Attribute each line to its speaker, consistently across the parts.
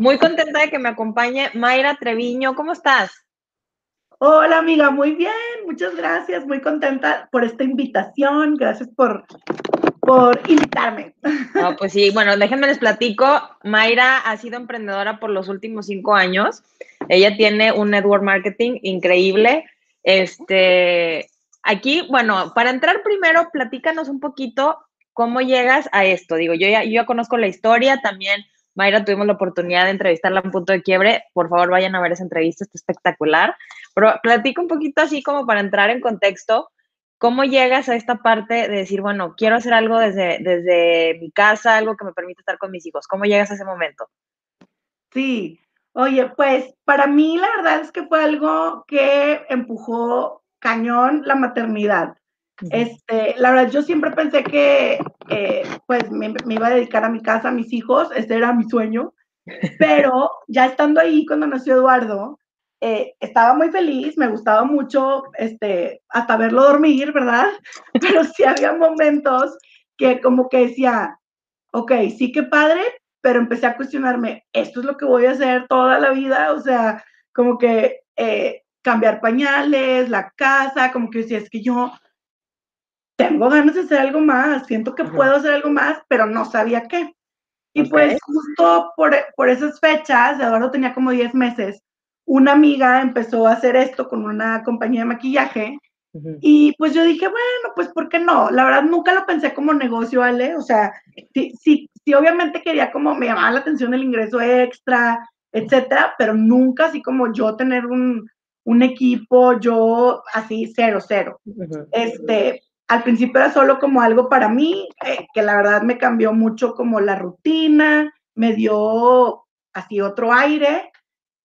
Speaker 1: Muy contenta de que me acompañe Mayra Treviño. ¿Cómo estás?
Speaker 2: Hola amiga, muy bien, muchas gracias, muy contenta por esta invitación, gracias por, por invitarme.
Speaker 1: No, pues sí, bueno, déjenme les platico, Mayra ha sido emprendedora por los últimos cinco años, ella tiene un network marketing increíble, este, aquí, bueno, para entrar primero, platícanos un poquito cómo llegas a esto, digo, yo ya, yo ya conozco la historia, también Mayra, tuvimos la oportunidad de entrevistarla en punto de quiebre. Por favor, vayan a ver esa entrevista, está espectacular. Pero platica un poquito así como para entrar en contexto. ¿Cómo llegas a esta parte de decir, bueno, quiero hacer algo desde, desde mi casa, algo que me permita estar con mis hijos? ¿Cómo llegas a ese momento?
Speaker 2: Sí, oye, pues para mí la verdad es que fue algo que empujó cañón la maternidad. Este, la verdad, yo siempre pensé que eh, pues me, iba a dedicar a mi casa, a mis hijos, ese era mi sueño, pero ya estando ahí cuando nació Eduardo, eh, estaba muy feliz, me gustaba mucho, este, hasta verlo dormir, ¿verdad? Pero sí había momentos que como que decía, ok, sí que padre, pero empecé a cuestionarme, ¿esto es lo que voy a hacer toda la vida? O sea, como que eh, cambiar pañales, la casa, como que decía, es que yo tengo ganas de hacer algo más, siento que puedo hacer algo más, pero no sabía qué. Y pues justo por, por, esas fechas, Eduardo tenía como 10 meses, una amiga empezó a hacer esto con una compañía de maquillaje y pues yo dije, bueno, pues ¿por qué no? La verdad nunca lo pensé como negocio, Ale, o sea, sí, sí, sí obviamente quería como me llamaba la atención el ingreso extra, etcétera, pero nunca así como yo tener un, un equipo, yo así cero, cero. Este, al principio era solo como algo para mí, eh, que la verdad me cambió mucho como la rutina, me dio así otro aire.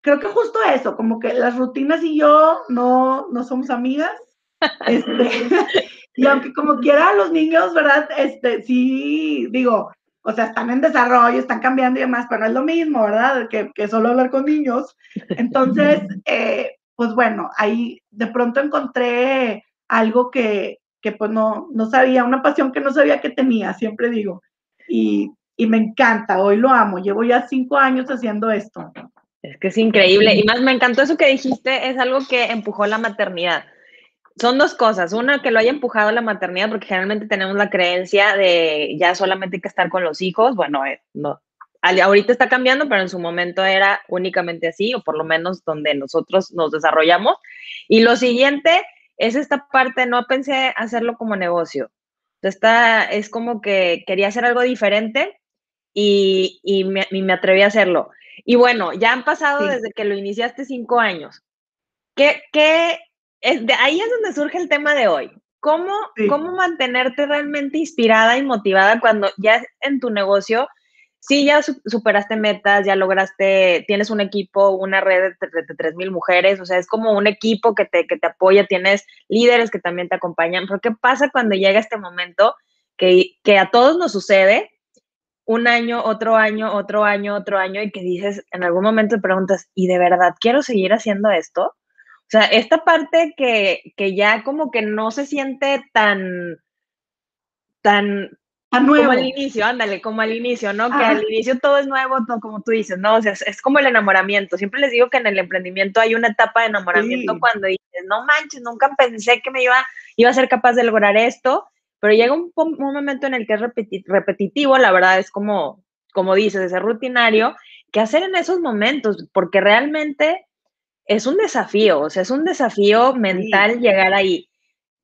Speaker 2: Creo que justo eso, como que las rutinas y yo no, no somos amigas. Este, y aunque como quiera los niños, ¿verdad? Este, sí, digo, o sea, están en desarrollo, están cambiando y demás, pero no es lo mismo, ¿verdad? Que, que solo hablar con niños. Entonces, eh, pues bueno, ahí de pronto encontré algo que, que pues no, no sabía, una pasión que no sabía que tenía, siempre digo. Y, y me encanta, hoy lo amo, llevo ya cinco años haciendo esto.
Speaker 1: Es que es increíble. Y más me encantó eso que dijiste, es algo que empujó la maternidad. Son dos cosas. Una, que lo haya empujado la maternidad, porque generalmente tenemos la creencia de ya solamente hay que estar con los hijos. Bueno, eh, no. Ahorita está cambiando, pero en su momento era únicamente así, o por lo menos donde nosotros nos desarrollamos. Y lo siguiente es esta parte, no pensé hacerlo como negocio. Esta, es como que quería hacer algo diferente y, y, me, me, atreví a hacerlo. Y bueno, ya han pasado desde que lo iniciaste cinco años. ¿Qué, qué es, de ahí es donde surge el tema de hoy. ¿Cómo, ¿Cómo mantenerte realmente inspirada y motivada cuando ya en tu negocio sí, ya superaste metas, ya lograste, tienes un equipo, una red de, tres mil mujeres, o sea, es como un equipo que te, que te apoya, tienes líderes que también te acompañan, pero ¿qué pasa cuando llega este momento que, que a todos nos sucede? Un año, otro año, otro año, otro año, y que dices, en algún momento te preguntas, ¿y de verdad quiero seguir haciendo esto? O sea, esta parte que, que ya como que no se siente tan, tan, como al inicio, ándale, como al inicio, ¿no? Que al inicio todo es nuevo, todo como tú dices, ¿no? O sea, es, como el enamoramiento. Siempre les digo que en el emprendimiento hay una etapa de enamoramiento cuando dices, no manches, nunca pensé que me iba, iba a ser capaz de lograr esto, pero llega un, momento en el que es repetitivo, la verdad es como, como dices, ese rutinario, ¿qué hacer en esos momentos? Porque realmente es un desafío, o sea, es un desafío mental llegar ahí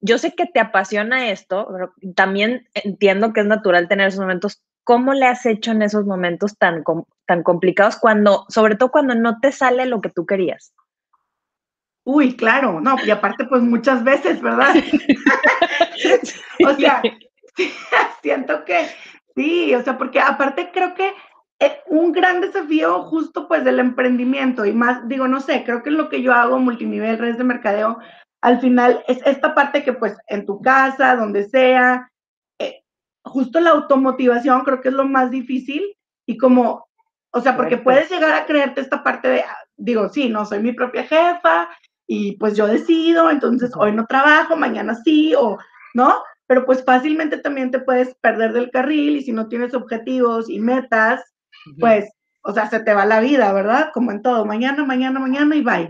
Speaker 1: yo sé que te apasiona esto, pero también entiendo que es natural tener esos momentos. ¿Cómo le has hecho en esos momentos tan, tan complicados cuando, sobre todo cuando no te sale lo que tú querías?
Speaker 2: Uy, claro, no, y aparte pues muchas veces, ¿verdad? o sea, siento que sí, o sea, porque aparte creo que es un gran desafío justo pues del emprendimiento y más, digo, no sé, creo que lo que yo hago multinivel, redes de mercadeo, al final es esta parte que pues en tu casa, donde sea, eh, justo la automotivación creo que es lo más difícil y como, o sea, porque puedes llegar a creerte esta parte de, ah, digo, sí, no, soy mi propia jefa y pues yo decido, entonces hoy no trabajo, mañana sí, o, ¿no? Pero pues fácilmente también te puedes perder del carril y si no tienes objetivos y metas, pues o sea, se te va la vida, ¿verdad? Como en todo, mañana, mañana, mañana y bye.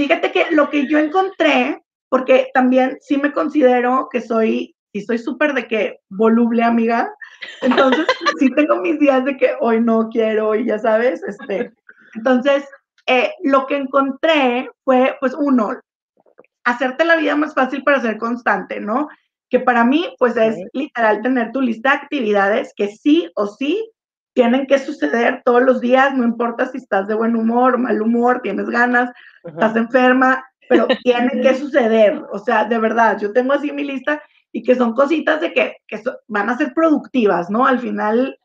Speaker 2: Fíjate que lo que yo encontré, porque también sí me considero que soy, y soy súper de que voluble, amiga, entonces sí tengo mis días de que hoy no quiero y ya sabes, este, entonces eh, lo que encontré fue, pues uno, hacerte la vida más fácil para ser constante, ¿no? Que para mí, pues es literal tener tu lista de actividades que sí o sí tienen que suceder todos los días, no importa si estás de buen humor, mal humor, tienes ganas, estás enferma, pero tienen que suceder. O sea, de verdad, yo tengo así mi lista y que son cositas de que, que van a ser productivas, ¿no? Al final,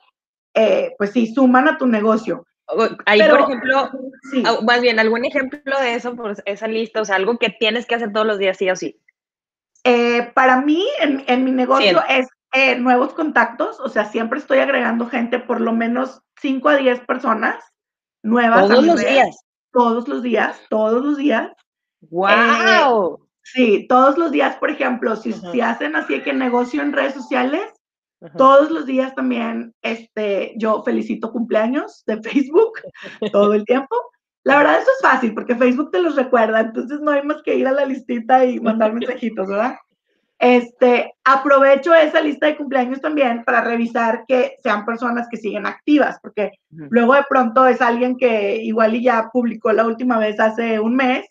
Speaker 2: eh, pues sí, suman a tu negocio.
Speaker 1: Ahí, por ejemplo, sí. más bien, algún ejemplo de eso, por esa lista, o sea, algo que tienes que hacer todos los días, sí o sí.
Speaker 2: Eh, para mí, en, en mi negocio, es eh, nuevos contactos, o sea, siempre estoy agregando gente, por lo menos 5 a 10 personas nuevas.
Speaker 1: Todos los días.
Speaker 2: Todos los días, todos los días.
Speaker 1: ¡Wow!
Speaker 2: Eh, sí, todos los días, por ejemplo, si, si hacen así que negocio en redes sociales, todos los días también este, yo felicito cumpleaños de Facebook todo el tiempo. La verdad, eso es fácil porque Facebook te los recuerda, entonces no hay más que ir a la listita y mandar mensajitos, ¿verdad? Este, aprovecho esa lista de cumpleaños también para revisar que sean personas que siguen activas, porque luego de pronto es alguien que igual y ya publicó la última vez hace un mes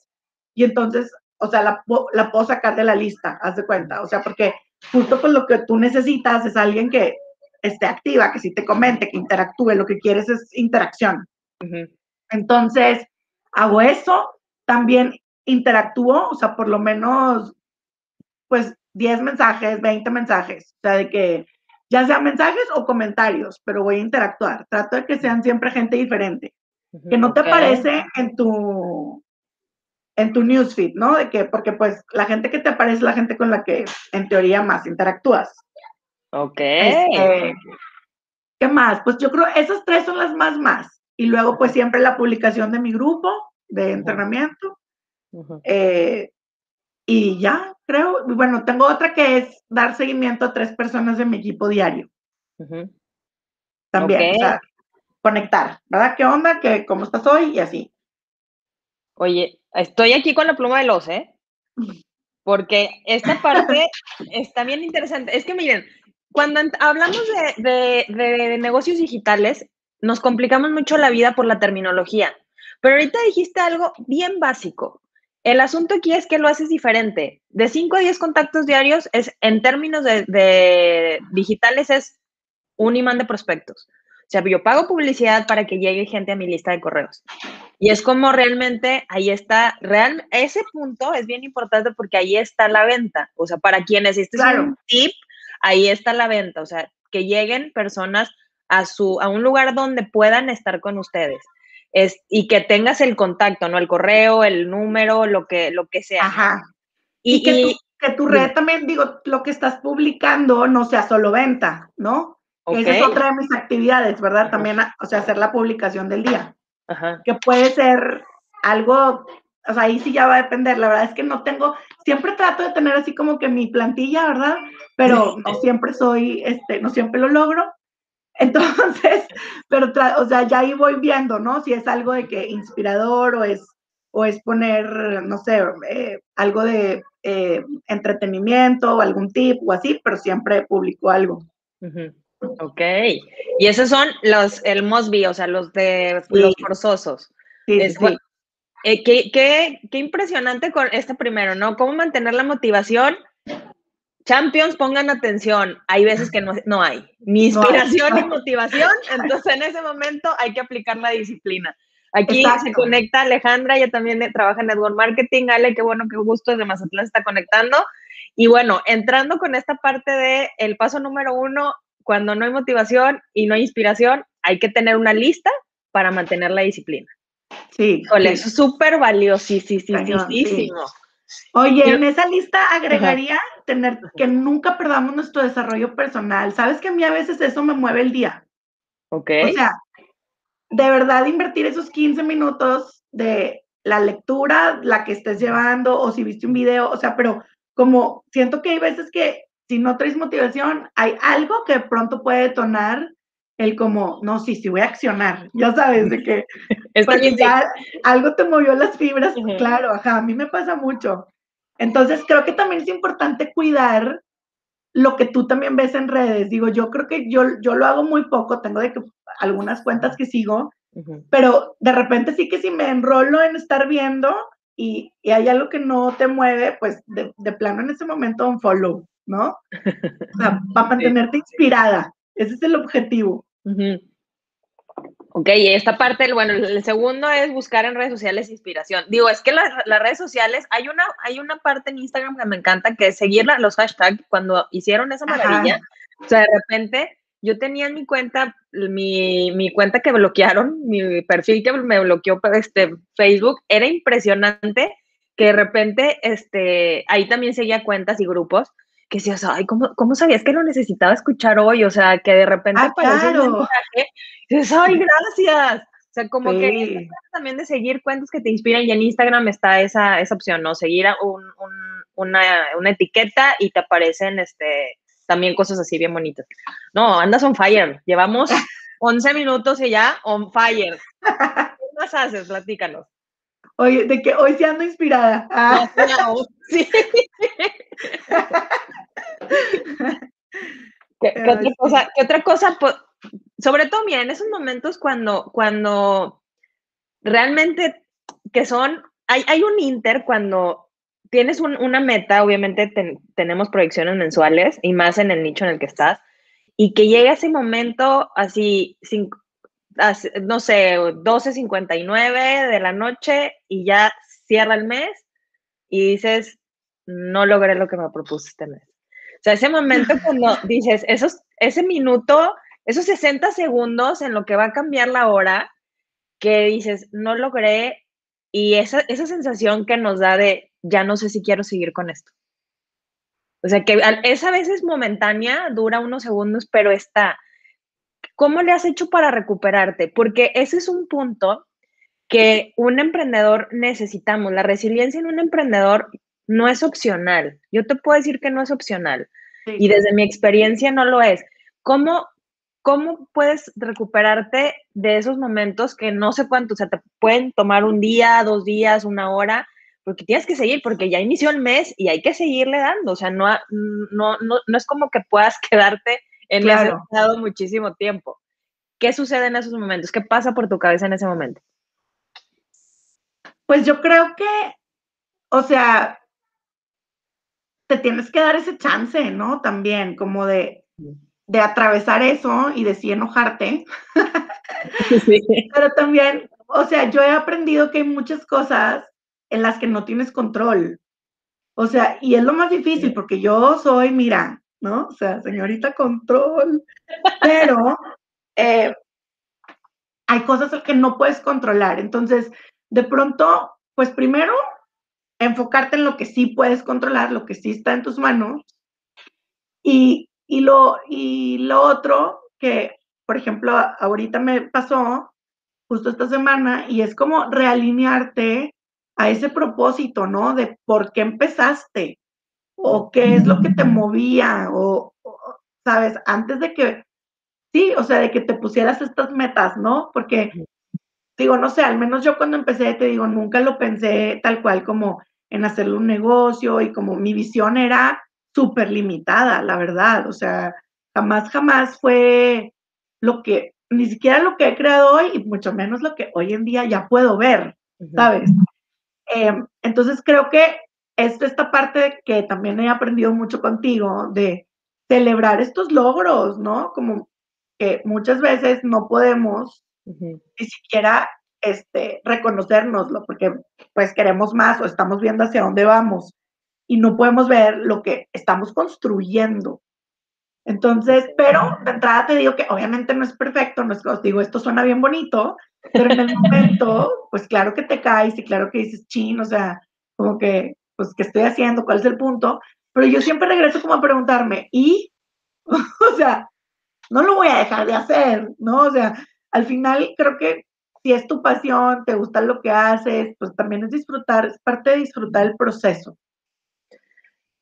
Speaker 2: y entonces, o sea, la, la puedo sacar de la lista, haz de cuenta, o sea, porque justo con lo que tú necesitas es alguien que esté activa, que sí te comente, que interactúe, lo que quieres es interacción. Entonces, hago eso, también interactúo, o sea, por lo menos, pues 10 mensajes, 20 mensajes, o sea, de que ya sean mensajes o comentarios, pero voy a interactuar. Trato de que sean siempre gente diferente, que no te aparece en tu en tu newsfeed, ¿no? De que porque pues la gente que te aparece es la gente con la que en teoría más interactúas.
Speaker 1: Ok.
Speaker 2: Este, ¿Qué más? Pues yo creo esas tres son las más más. Y luego pues siempre la publicación de mi grupo de entrenamiento. eh, y ya, creo. Bueno, tengo otra que es dar seguimiento a tres personas de mi equipo diario. También, o sea, conectar, ¿verdad? ¿Qué onda? ¿Qué, ¿Cómo estás hoy? Y así.
Speaker 1: Oye, estoy aquí con la pluma de los, ¿eh? Porque esta parte está bien interesante. Es que miren, cuando hablamos de, de negocios digitales, nos complicamos mucho la vida por la terminología. Pero ahorita dijiste algo bien básico. El asunto aquí es que lo haces diferente. De 5 a 10 contactos diarios, es, en términos de, digitales, es un imán de prospectos. O sea, yo pago publicidad para que llegue gente a mi lista de correos. Y es como realmente ahí está, real, ese punto es bien importante porque ahí está la venta. O sea, para quienes este es un tip, ahí está la venta. O sea, que lleguen personas a, su, a un lugar donde puedan estar con ustedes es, y que tengas el contacto, ¿no? El correo, el número, lo que, lo que sea.
Speaker 2: Ajá. Y, que, tu, que, tu, red también, digo, lo que estás publicando no sea solo venta, ¿no? Esa es otra de mis actividades, ¿verdad? También, o sea, hacer la publicación del día. Ajá. Que puede ser algo, o sea, ahí sí ya va a depender. La verdad es que no tengo, siempre trato de tener así como que mi plantilla, ¿verdad? Pero no siempre soy, este, no siempre lo logro. Entonces, pero, o sea, ya ahí voy viendo, ¿no? Si es algo de que inspirador o es, o es poner, no sé, eh, algo de eh, entretenimiento o algún tip o así, pero siempre publico algo.
Speaker 1: Ok. Y esos son los, el Mosby, o sea, los de los forzosos.
Speaker 2: Sí, sí.
Speaker 1: Eh, qué, qué, qué impresionante con este primero, ¿no? ¿Cómo mantener la motivación Champions, pongan atención, hay veces que no, hay ni inspiración ni motivación, entonces en ese momento hay que aplicar la disciplina. Aquí se conecta Alejandra, ella también trabaja en Network Marketing. Ale, qué bueno, qué gusto, desde Mazatlán se está conectando. Y bueno, entrando con esta parte de el paso número uno, cuando no hay motivación y no hay inspiración, hay que tener una lista para mantener la disciplina.
Speaker 2: Sí.
Speaker 1: eso es súper valiosísimo. Sí.
Speaker 2: Oye, en esa lista agregaría tener que nunca perdamos nuestro desarrollo personal. Sabes que a mí a veces eso me mueve el día.
Speaker 1: Ok.
Speaker 2: O sea, de verdad invertir esos 15 minutos de la lectura, la que estés llevando, o si viste un video, o sea, pero como siento que hay veces que si no traes motivación, hay algo que pronto puede detonar el como, no, sí, sí voy a accionar, ya sabes, de que porque ya algo te movió las fibras, claro, ajá, a mí me pasa mucho. Entonces creo que también es importante cuidar lo que tú también ves en redes. Digo, yo creo que yo, yo lo hago muy poco, tengo de que algunas cuentas que sigo, pero de repente sí que si me enrolo en estar viendo y, y hay algo que no te mueve, pues de, de, plano en ese momento un follow, ¿no? O sea, para mantenerte inspirada. Ese es el objetivo.
Speaker 1: Ok, y esta parte, bueno, el segundo es buscar en redes sociales inspiración. Digo, es que las, redes sociales, hay una, hay una parte en Instagram que me encanta, que es seguir los hashtags cuando hicieron esa maravilla. O sea, de repente yo tenía en mi cuenta, mi, mi, cuenta que bloquearon, mi perfil que me bloqueó este, Facebook, era impresionante que de repente, este, ahí también seguía cuentas y grupos que decías, ay, ¿cómo, ¿cómo, sabías que lo necesitaba escuchar hoy? O sea, que de repente
Speaker 2: ah, aparece claro. un mensaje
Speaker 1: y dices, ay, gracias. O sea, como que también de seguir cuentos que te inspiran y en Instagram está esa, esa opción, ¿no? Seguir un, un, una, una, etiqueta y te aparecen este, también cosas así bien bonitas. No, andas on fire. Llevamos 11 minutos y ya on fire. ¿Qué más haces? Platícanos.
Speaker 2: Oye, de que hoy se ando inspirada. Ah.
Speaker 1: sí. ¿Qué, otra cosa? ¿Qué otra cosa? Sobre todo, mira, en esos momentos cuando, cuando realmente que son, hay, hay un inter cuando tienes una meta, obviamente tenemos proyecciones mensuales y más en el nicho en el que estás, y que llega ese momento así, sin, no sé, 12.59 de la noche y ya cierra el mes y dices, no logré lo que me propuse este mes. O sea, ese momento cuando dices, esos, ese minuto, esos 60 segundos en lo que va a cambiar la hora, que dices, no logré, y esa, esa sensación que nos da de, ya no sé si quiero seguir con esto. O sea, que esa vez es momentánea, dura unos segundos, pero está. ¿Cómo le has hecho para recuperarte? Porque ese es un punto que un emprendedor necesitamos. La resiliencia en un emprendedor no es opcional. Yo te puedo decir que no es opcional. Y desde mi experiencia no lo es. ¿Cómo, ¿Cómo puedes recuperarte de esos momentos que no sé cuánto, o sea, te pueden tomar un día, dos días, una hora, porque tienes que seguir, porque ya inició el mes y hay que seguirle dando, o sea, no, no, no, no es como que puedas quedarte en claro. ese estado muchísimo tiempo. ¿Qué sucede en esos momentos? ¿Qué pasa por tu cabeza en ese momento?
Speaker 2: Pues yo creo que, o sea, te tienes que dar ese chance, ¿no? También, como de, de atravesar eso y de sí enojarte. Sí. Pero también, o sea, yo he aprendido que hay muchas cosas en las que no tienes control. O sea, y es lo más difícil porque yo soy, mira, ¿no? O sea, señorita control. Pero eh, hay cosas que no puedes controlar. Entonces, de pronto, pues primero enfocarte en lo que sí puedes controlar, lo que sí está en tus manos. Y, y, lo, y lo otro que, por ejemplo, ahorita me pasó justo esta semana y es como realinearte a ese propósito, ¿no? De por qué empezaste o qué es lo que te movía o, sabes, antes de que, sí, o sea, de que te pusieras estas metas, ¿no? Porque digo, no sé, al menos yo cuando empecé, te digo, nunca lo pensé tal cual como en hacerle un negocio y como mi visión era súper limitada, la verdad, o sea, jamás, jamás fue lo que, ni siquiera lo que he creado hoy y mucho menos lo que hoy en día ya puedo ver, ¿sabes? Em, entonces creo que es esta parte que también he aprendido mucho contigo de celebrar estos logros, ¿no? Como que muchas veces no podemos ni siquiera este, reconocérnoslo, porque pues queremos más o estamos viendo hacia dónde vamos y no podemos ver lo que estamos construyendo. Entonces, pero de entrada te digo que obviamente no es perfecto, no es que os digo, esto suena bien bonito, pero en el momento, pues claro que te caes y claro que dices, chin, o sea, como que, pues, ¿qué estoy haciendo? ¿Cuál es el punto? Pero yo siempre regreso como a preguntarme, ¿y? o sea, no lo voy a dejar de hacer, ¿no? O sea, al final creo que si es tu pasión, te gusta lo que haces, pues también es disfrutar, es parte de disfrutar el proceso.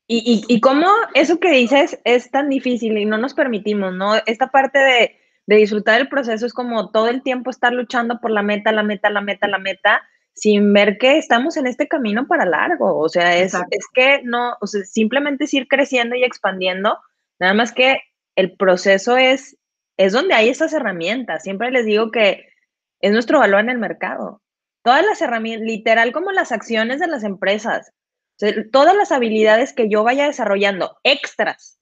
Speaker 1: Y, y, y cómo eso que dices es tan difícil y no nos permitimos, ¿no? Esta parte de de disfrutar el proceso es como todo el tiempo estar luchando por la meta, la meta, la meta, la meta, sin ver que estamos en este camino para largo. O sea, es, es que no, o sea, simplemente es ir creciendo y expandiendo, nada más que el proceso es, es donde hay esas herramientas. Siempre les digo que es nuestro valor en el mercado. Todas las herramientas, literal como las acciones de las empresas, todas las habilidades que yo vaya desarrollando extras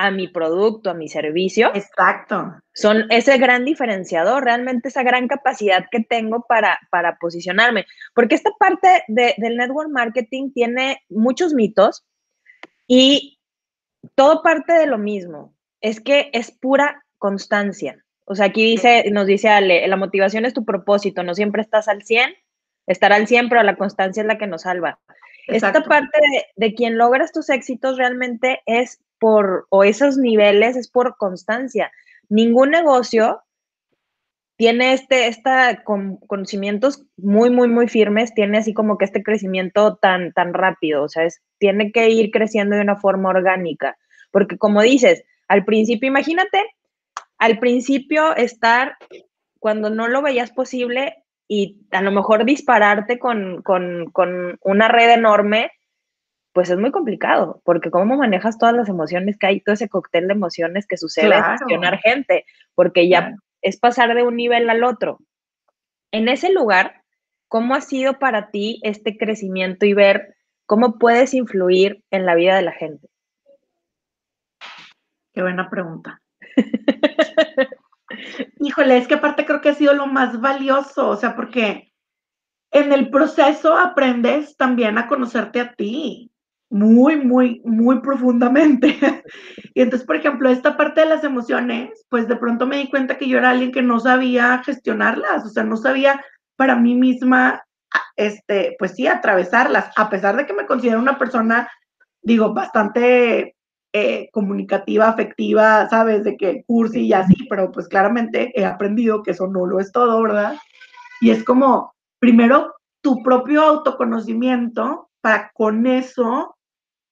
Speaker 1: a mi producto, a mi servicio.
Speaker 2: Exacto.
Speaker 1: Son ese gran diferenciador, realmente esa gran capacidad que tengo para, para posicionarme. Porque esta parte del network marketing tiene muchos mitos y todo parte de lo mismo. Es que es pura constancia. O sea, aquí dice, nos dice Ale, la motivación es tu propósito, no siempre estás al 100, estar al 100, pero la constancia es la que nos salva. Esta parte de, de, quien logra estos éxitos realmente es por, o esos niveles es por constancia. Ningún negocio tiene este, esta, con conocimientos muy, muy, muy firmes, tiene así como que este crecimiento tan, tan rápido, o sea, es, tiene que ir creciendo de una forma orgánica, porque como dices, al principio, imagínate, al principio estar, cuando no lo veías posible y a lo mejor dispararte con, con, con una red enorme, pues es muy complicado, porque cómo manejas todas las emociones que hay, todo ese cóctel de emociones que sucede claro. gestionar gente, porque ya es pasar de un nivel al otro. En ese lugar, ¿cómo ha sido para ti este crecimiento y ver cómo puedes influir en la vida de la gente?
Speaker 2: Qué buena pregunta. Híjole, es que aparte creo que ha sido lo más valioso, o sea, porque en el proceso aprendes también a conocerte a ti muy, muy, muy profundamente. y entonces, por ejemplo, esta parte de las emociones, pues de pronto me di cuenta que yo era alguien que no sabía gestionarlas, o sea, no sabía para mí misma, este, pues sí, atravesarlas, a pesar de que me considero una persona, digo, bastante eh, comunicativa, afectiva, sabes, de que cursi y así, pero pues claramente he aprendido que eso no lo es todo, ¿verdad? Y es como, primero, tu propio autoconocimiento para con eso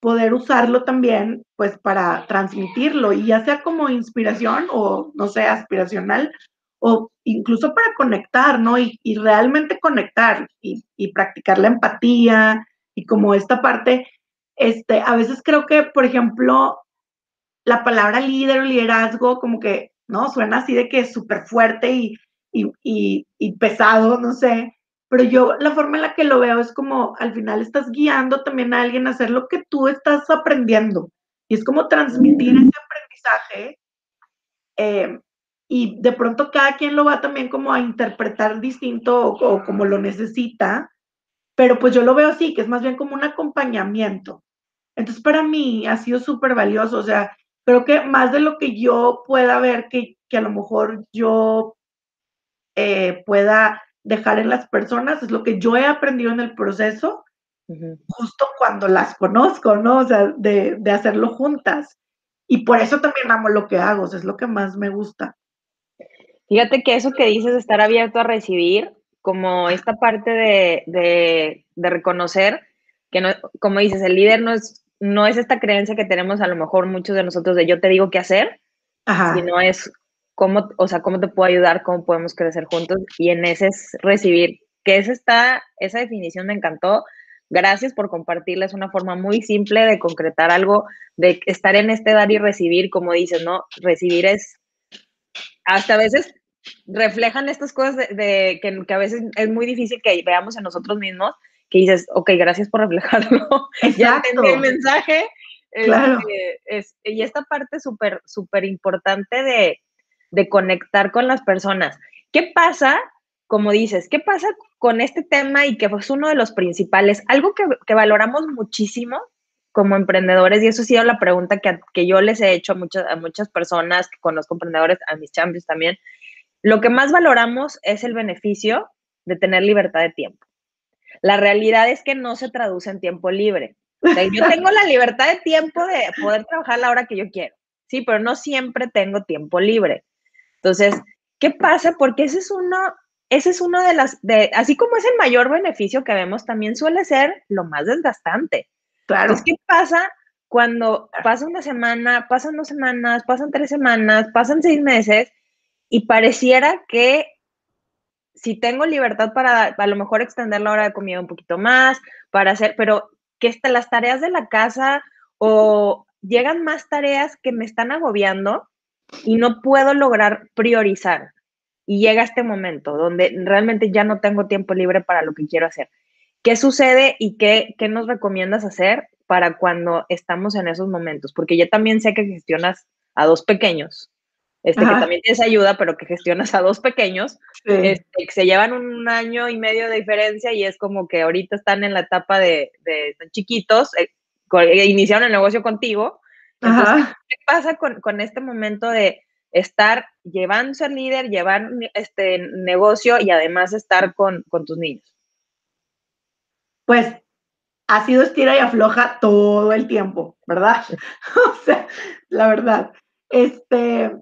Speaker 2: poder usarlo también, pues para transmitirlo, y ya sea como inspiración o, no sé, aspiracional, o incluso para conectar, ¿no? Y, realmente conectar y, y, practicar la empatía y como esta parte, este, a veces creo que, por ejemplo, la palabra líder o liderazgo como que, ¿no? Suena así de que es súper fuerte y, y pesado, no sé, pero yo la forma en la que lo veo es como al final estás guiando también a alguien a hacer lo que tú estás aprendiendo. Y es como transmitir ese aprendizaje. Eh, y de pronto cada quien lo va también como a interpretar distinto o, como lo necesita. Pero pues yo lo veo así, que es más bien como un acompañamiento. Entonces para mí ha sido súper valioso. O sea, creo que más de lo que yo pueda ver que, que a lo mejor yo eh, pueda dejar en las personas, es lo que yo he aprendido en el proceso, justo cuando las conozco, ¿no? O sea, de, de, hacerlo juntas. Y por eso también amo lo que hago, es lo que más me gusta.
Speaker 1: Fíjate que eso que dices estar abierto a recibir, como esta parte de, de, de reconocer que, no, como dices, el líder no es, no es esta creencia que tenemos a lo mejor muchos de nosotros de yo te digo qué hacer, Ajá. sino es cómo, o sea, cómo te puedo ayudar, cómo podemos crecer juntos y en ese es recibir, que esa está, esa definición me encantó. Gracias por compartirla, es una forma muy simple de concretar algo, de estar en este dar y recibir, como dices, ¿no? Recibir es, hasta a veces reflejan estas cosas de, que, que, a veces es muy difícil que veamos en nosotros mismos, que dices, ok, gracias por reflejarlo, ya entendí el mensaje.
Speaker 2: Claro.
Speaker 1: es, y esta parte súper, súper importante de, de conectar con las personas. ¿Qué pasa, como dices, qué pasa con este tema y que es uno de los principales? Algo que, valoramos muchísimo como emprendedores, y eso ha sido la pregunta que, que yo les he hecho a muchas, a muchas personas que conozco emprendedores, a mis champions también, lo que más valoramos es el beneficio de tener libertad de tiempo. La realidad es que no se traduce en tiempo libre. yo tengo la libertad de tiempo de poder trabajar la hora que yo quiero, sí, pero no siempre tengo tiempo libre. Entonces, ¿qué pasa? Porque ese es uno, ese es uno de las, de, así como es el mayor beneficio que vemos, también suele ser lo más desgastante.
Speaker 2: Claro.
Speaker 1: Entonces, ¿qué pasa cuando pasa una semana, pasan dos semanas, pasan tres semanas, pasan seis meses y pareciera que si tengo libertad para a lo mejor extender la hora de comida un poquito más, para hacer, pero que estas las tareas de la casa o llegan más tareas que me están agobiando y no puedo lograr priorizar. Y llega este momento donde realmente ya no tengo tiempo libre para lo que quiero hacer. ¿Qué sucede y qué, qué nos recomiendas hacer para cuando estamos en esos momentos? Porque yo también sé que gestionas a dos pequeños este, que también tienes ayuda, pero que gestionas a dos pequeños, este, que se llevan un año y medio de diferencia y es como que ahorita están en la etapa de, de chiquitos, eh, eh, iniciaron el negocio contigo. ¿Qué pasa con, con, este momento de estar llevando ser líder, llevar este negocio y además estar con, con tus niños?
Speaker 2: Pues ha sido estira y afloja todo el tiempo, ¿verdad? o sea, la verdad. Este,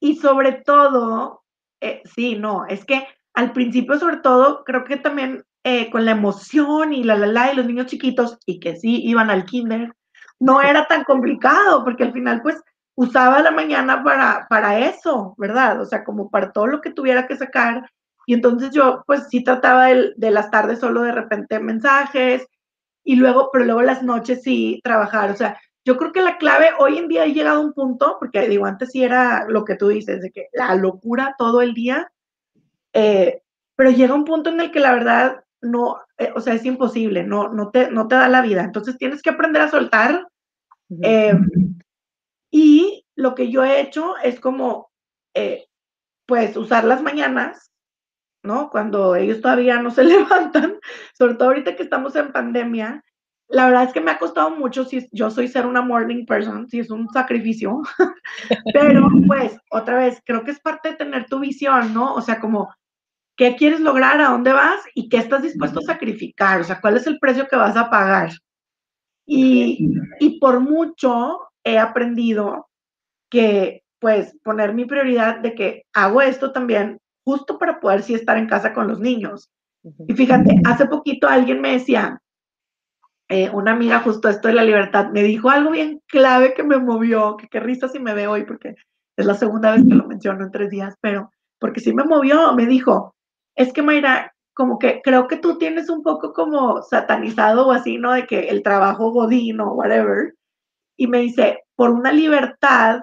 Speaker 2: y sobre todo, eh, sí, no, es que al principio sobre todo creo que también eh, con la emoción y la la la y los niños chiquitos y que sí iban al kinder, no era tan complicado porque al final pues usaba la mañana para, para eso, ¿verdad? O sea, como para todo lo que tuviera que sacar. Y entonces yo pues sí trataba de, de las tardes solo de repente mensajes y luego, pero luego las noches sí trabajar. O sea, yo creo que la clave hoy en día ha llegado a un punto, porque digo, antes sí era lo que tú dices, de que la locura todo el día, eh, pero llega un punto en el que la verdad no, eh, o sea, es imposible, no, no, te, no te da la vida. Entonces tienes que aprender a soltar. Eh, y lo que yo he hecho es como, pues, usar las mañanas, ¿no? Cuando ellos todavía no se levantan, sobre todo ahorita que estamos en pandemia, la verdad es que me ha costado mucho, si yo soy ser una morning person, si es un sacrificio, pero pues otra vez, creo que es parte de tener tu visión, ¿no? O sea, como, ¿qué quieres lograr? ¿A dónde vas? ¿Y qué estás dispuesto a sacrificar? O sea, ¿cuál es el precio que vas a pagar? Y, y por mucho he aprendido que, pues, poner mi prioridad de que hago esto también justo para poder sí estar en casa con los niños. Y fíjate, hace poquito alguien me decía, eh, una amiga justo esto de la libertad me dijo algo bien clave que me movió, que qué risa si me veo hoy, porque es la segunda vez que lo menciono en tres días, pero porque sí me movió, me dijo, es que Mayra, como que creo que tú tienes un poco como satanizado o así, ¿no? De que el trabajo godino, whatever. Y me dice, por una libertad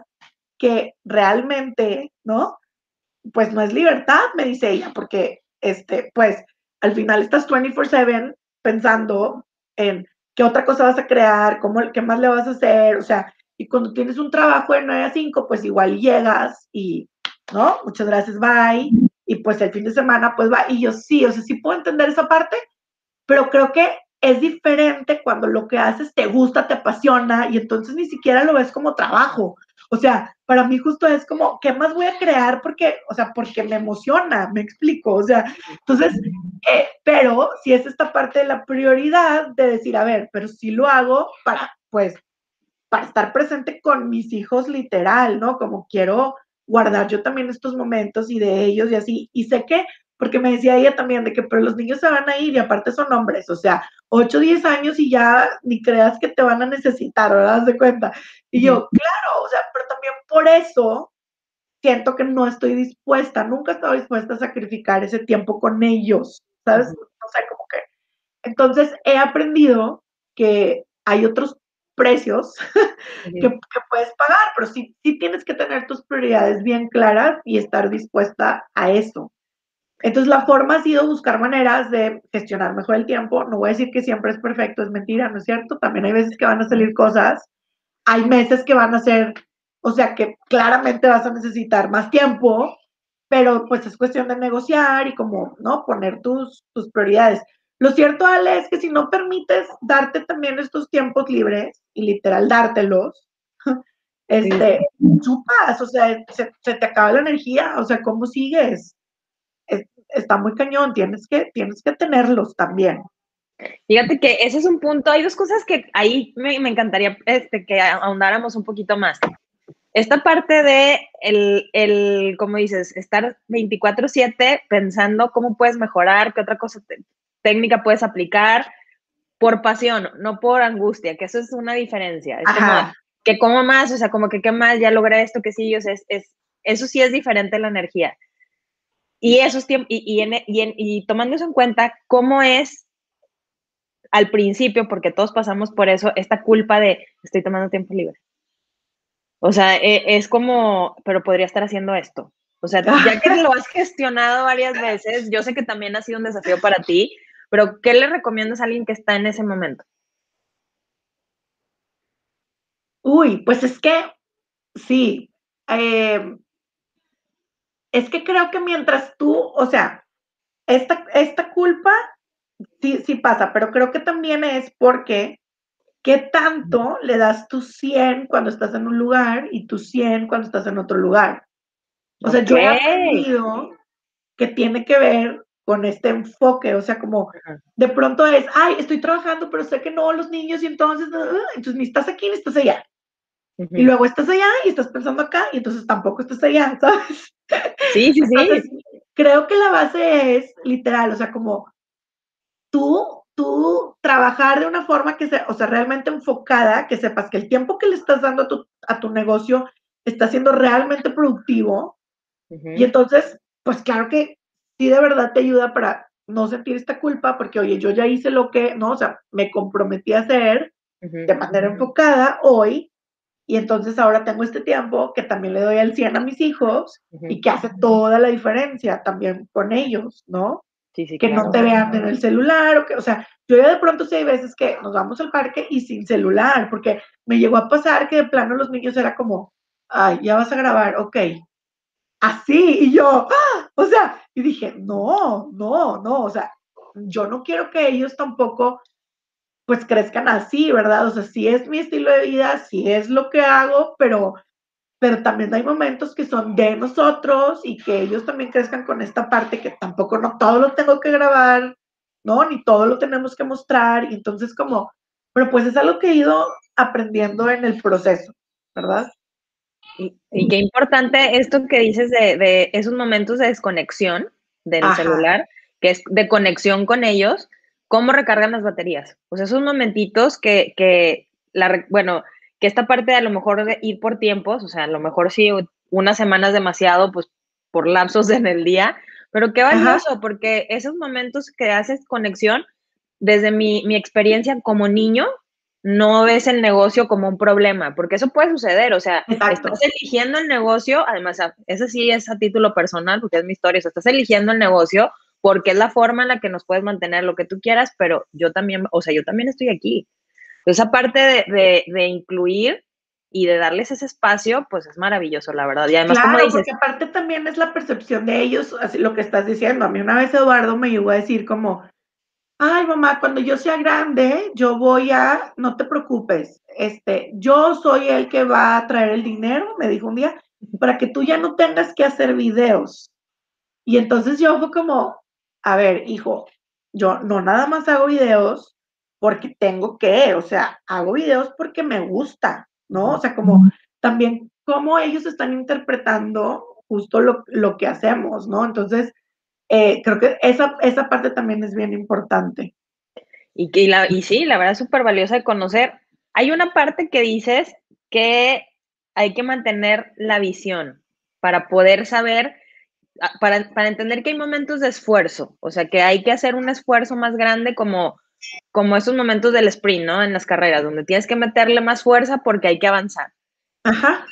Speaker 2: que realmente, ¿no? Pues no es libertad, me dice ella, porque, este, pues, al final estás 24/7 pensando en qué otra cosa vas a crear, cómo, qué más le vas a hacer, o sea, y cuando tienes un trabajo de 9 a 5, pues igual llegas y, ¿no? Muchas gracias, bye. Y pues el fin de semana, pues va. Y yo sí, o sea, sí puedo entender esa parte, pero creo que es diferente cuando lo que haces te gusta, te apasiona y entonces ni siquiera lo ves como trabajo. O sea, para mí justo es como, ¿qué más voy a crear? Porque, o sea, porque me emociona, me explico. O sea, entonces, eh, pero si es esta parte de la prioridad de decir, a ver, pero si lo hago para, pues, para estar presente con mis hijos literal, ¿no? Como quiero guardar yo también estos momentos y de ellos y así. Y sé que porque me decía ella también de que, pero los niños se van a ir y aparte son hombres, o sea, 8, 10 años y ya ni creas que te van a necesitar, ¿verdad? ¿Das de cuenta? Y yo, claro, o sea, pero también por eso siento que no estoy dispuesta, nunca estoy dispuesta a sacrificar ese tiempo con ellos, ¿sabes? O sea, como que. Entonces he aprendido que hay otros precios que, que, puedes pagar, pero sí, sí tienes que tener tus prioridades bien claras y estar dispuesta a eso. Entonces, la forma ha sido buscar maneras de gestionar mejor el tiempo. No voy a decir que siempre es perfecto, es mentira, ¿no es cierto? También hay veces que van a salir cosas, hay meses que van a ser, o sea, que claramente vas a necesitar más tiempo, pero pues es cuestión de negociar y como, ¿no? Poner tus, tus prioridades. Lo cierto, Ale, es que si no permites darte también estos tiempos libres y literal dártelos, este, chupas, o sea, se, se te acaba la energía, o sea, ¿cómo sigues? está muy cañón, tienes que, tienes que tenerlos también.
Speaker 1: Fíjate que ese es un punto, hay dos cosas que ahí me, me encantaría este, que ahondáramos un poquito más. Esta parte de el, el como dices, estar 24/7 pensando cómo puedes mejorar, qué otra cosa técnica puedes aplicar por pasión, no por angustia, que eso es una diferencia. Es como que como más, o sea, como que qué más, ya logré esto, que sí, o sea, es, es eso sí es diferente la energía. Y eso es tiempo, y, y, y tomando eso en cuenta, ¿cómo es al principio, porque todos pasamos por eso, esta culpa de estoy tomando tiempo libre? O sea, e, es como, pero podría estar haciendo esto. O sea, ya que lo has gestionado varias veces, yo sé que también ha sido un desafío para ti, pero ¿qué le recomiendas a alguien que está en ese momento?
Speaker 2: Uy, pues es que sí. Eh, es que creo que mientras tú, o sea, esta, esta culpa sí, sí pasa, pero creo que también es porque qué tanto le das tu 100 cuando estás en un lugar y tu 100 cuando estás en otro lugar. O sea, yo he aprendido que tiene que ver con este enfoque, o sea, como de pronto es, ay, estoy trabajando, pero sé que no, los niños, y entonces, uh, uh, entonces ni estás aquí ni estás allá. Y luego estás allá y estás pensando acá, y entonces tampoco estás allá, ¿sabes?
Speaker 1: Sí, sí, sí.
Speaker 2: creo que la base es literal, o sea, como tú, tú trabajar de una forma que sea, o sea, realmente enfocada, que sepas que el tiempo que le estás dando a tu, a tu negocio está siendo realmente productivo y entonces, pues claro que sí de verdad te ayuda para no sentir esta culpa, porque oye, yo ya hice lo que, no, o sea, me comprometí a hacer de manera enfocada hoy, y entonces ahora tengo este tiempo que también le doy al 100 a mis hijos y que hace toda la diferencia también con ellos, ¿no? Sí, sí, que no te vean en el celular, o que, o sea, yo ya de pronto sí hay veces que nos vamos al parque y sin celular, porque me llegó a pasar que de plano los niños era como, ay, ya vas a grabar, ok, así, y yo, ¡ah! o sea, y dije, no, no, no, o sea, yo no quiero que ellos tampoco, pues crezcan así, ¿verdad? O sea, sí es mi estilo de vida, sí es lo que hago, pero, pero también hay momentos que son de nosotros y que ellos también crezcan con esta parte que tampoco no todo lo tengo que grabar, ¿no? Ni todo lo tenemos que mostrar, y entonces como, pero pues es algo que he ido aprendiendo en el proceso, ¿verdad?
Speaker 1: Y, qué importante esto que dices de, esos momentos de desconexión del celular, que es de conexión con ellos, cómo recargan las baterías. O sea, esos momentitos que, que la, bueno, que esta parte de a lo mejor de ir por tiempos, o sea, a lo mejor sí una semana es demasiado, pues por lapsos en el día, pero qué valioso, porque esos momentos que haces conexión, desde mi, mi experiencia como niño, no ves el negocio como un problema, porque eso puede suceder, o sea, estás eligiendo el negocio, además, ese sí es a título personal, porque es mi historia, o sea, estás eligiendo el negocio porque es la forma en la que nos puedes mantener lo que tú quieras, pero yo también, o sea, yo también estoy aquí. Entonces, aparte de, de, incluir y de darles ese espacio, pues es maravilloso, la verdad. Y además,
Speaker 2: claro, porque aparte también es la percepción de ellos, así lo que estás diciendo. A mí una vez Eduardo me llegó a decir como, ay mamá, cuando yo sea grande, yo voy a, no te preocupes, este, yo soy el que va a traer el dinero, me dijo un día, para que tú ya no tengas que hacer videos. Y entonces yo fue como, a ver, hijo, yo no nada más hago videos porque tengo que, o sea, hago videos porque me gusta, ¿no? O sea, como también cómo ellos están interpretando justo lo, lo que hacemos, ¿no? Entonces, eh, creo que esa, esa parte también es bien importante.
Speaker 1: Y, que la, y sí, la verdad es súper valiosa de conocer. Hay una parte que dices que hay que mantener la visión para poder saber, ah, para, para, entender que hay momentos de esfuerzo, o sea, que hay que hacer un esfuerzo más grande como, como esos momentos del sprint, ¿no? En las carreras, donde tienes que meterle más fuerza porque hay que avanzar.
Speaker 2: Ajá.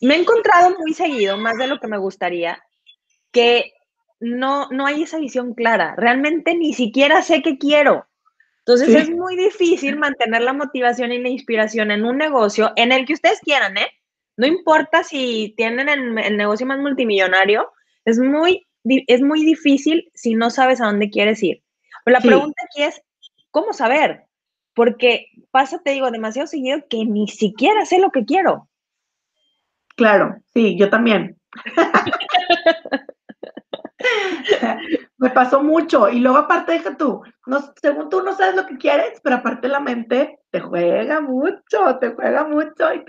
Speaker 1: Me he encontrado muy seguido, más de lo que me gustaría, que no, no hay esa visión clara. Realmente ni siquiera sé qué quiero. Entonces es muy difícil mantener la motivación y la inspiración en un negocio en el que ustedes quieran, ¿eh? No importa si tienen el, negocio más multimillonario, es muy, es muy difícil si no sabes a dónde quieres ir. Pero la pregunta aquí es, ¿cómo saber? Porque pasa, te digo, demasiado seguido que ni siquiera sé lo que quiero.
Speaker 2: Claro, sí, yo también. Me pasó mucho. Y luego aparte, deja tú, no, según tú no sabes lo que quieres, pero aparte la mente te juega mucho, te juega mucho y,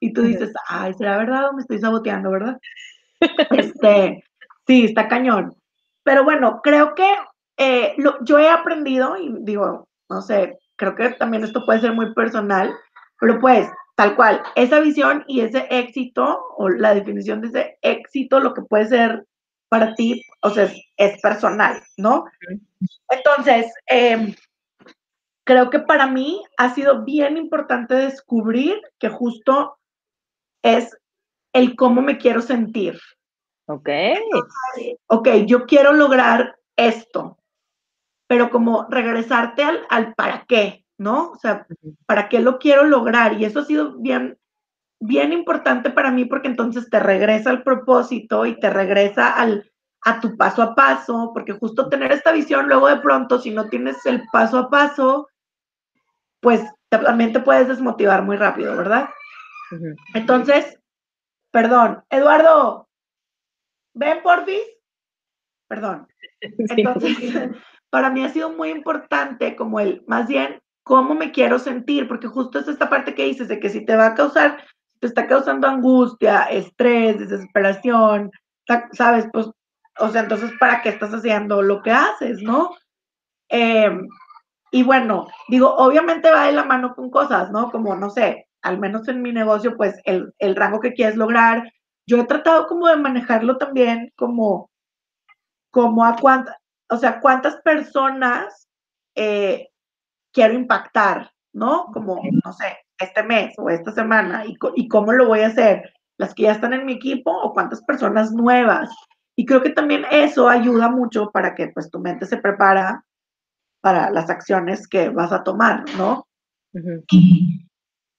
Speaker 2: y tú dices, ay, ¿será verdad o me estoy saboteando, verdad? este, sí, está cañón. Pero bueno, creo que eh, lo, yo he aprendido y digo, no sé, creo que también esto puede ser muy personal, pero pues tal cual, esa visión y ese éxito, o la definición de ese éxito, lo que puede ser para ti, o sea, es, personal, ¿no? Entonces, em, creo que para mí ha sido bien importante descubrir que justo es el cómo me quiero sentir.
Speaker 1: Ok.
Speaker 2: Ok, yo quiero lograr esto, pero como regresarte al, al para qué, ¿no? O sea, ¿para qué lo quiero lograr? Y eso ha sido bien, bien importante para mí porque entonces te regresa al propósito y te regresa al, a tu paso a paso, porque justo tener esta visión, luego de pronto, si no tienes el paso a paso, pues también te puedes desmotivar muy rápido, ¿verdad? Entonces, perdón, Eduardo, ven por fin. Perdón. Entonces, para mí ha sido muy importante como el, más bien, cómo me quiero sentir, porque justo es esta parte que dices de que si te va a causar, te está causando angustia, estrés, desesperación, sabes, pues, o sea, entonces, ¿para qué estás haciendo lo que haces, no? Em, y bueno, digo, obviamente va de la mano con cosas, ¿no? Como, no sé, al menos en mi negocio, pues el, el rango que quieres lograr. Yo he tratado como de manejarlo también como, como a cuántas, o sea, cuántas personas eh, quiero impactar, ¿no? Como, no sé, este mes o esta semana y, y cómo lo voy a hacer, las que ya están en mi equipo o cuántas personas nuevas. Y creo que también eso ayuda mucho para que pues tu mente se prepara para las acciones que vas a tomar, ¿no? Y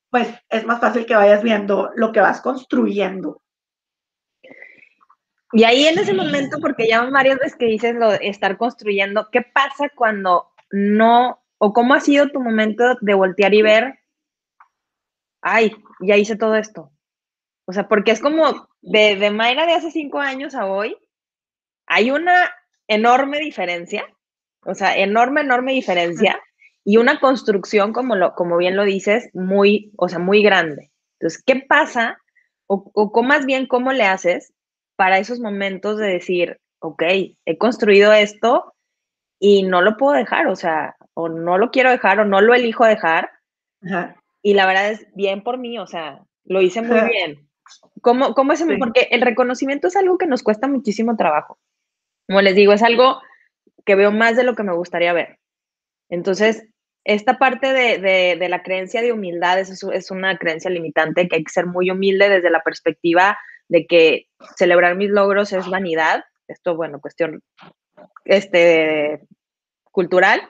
Speaker 2: pues es más fácil que vayas viendo lo que vas construyendo.
Speaker 1: Y ahí en ese momento, porque ya varias veces que dices lo de estar construyendo, ¿qué pasa cuando no ¿O cómo ha sido tu momento de voltear y ver, ay, ya hice todo esto? O sea, porque es como de, de Mayra de hace cinco años a hoy, hay una enorme diferencia, o sea, enorme, enorme diferencia y una construcción, como, lo, como bien lo dices, muy, o sea, muy grande. Entonces, ¿qué pasa? O, o más bien, ¿cómo le haces para esos momentos de decir, ok, he construido esto y no lo puedo dejar, o sea, o no lo quiero dejar o no lo elijo dejar. Y la verdad es bien por mí, o sea, lo hice muy bien. ¿Cómo, cómo es? Porque el reconocimiento es algo que nos cuesta muchísimo trabajo. Como les digo, es algo que veo más de lo que me gustaría ver. Entonces, esta parte de, de, la creencia de humildad es, es, una creencia limitante que hay que ser muy humilde desde la perspectiva de que celebrar mis logros es vanidad. Esto, bueno, cuestión este, cultural.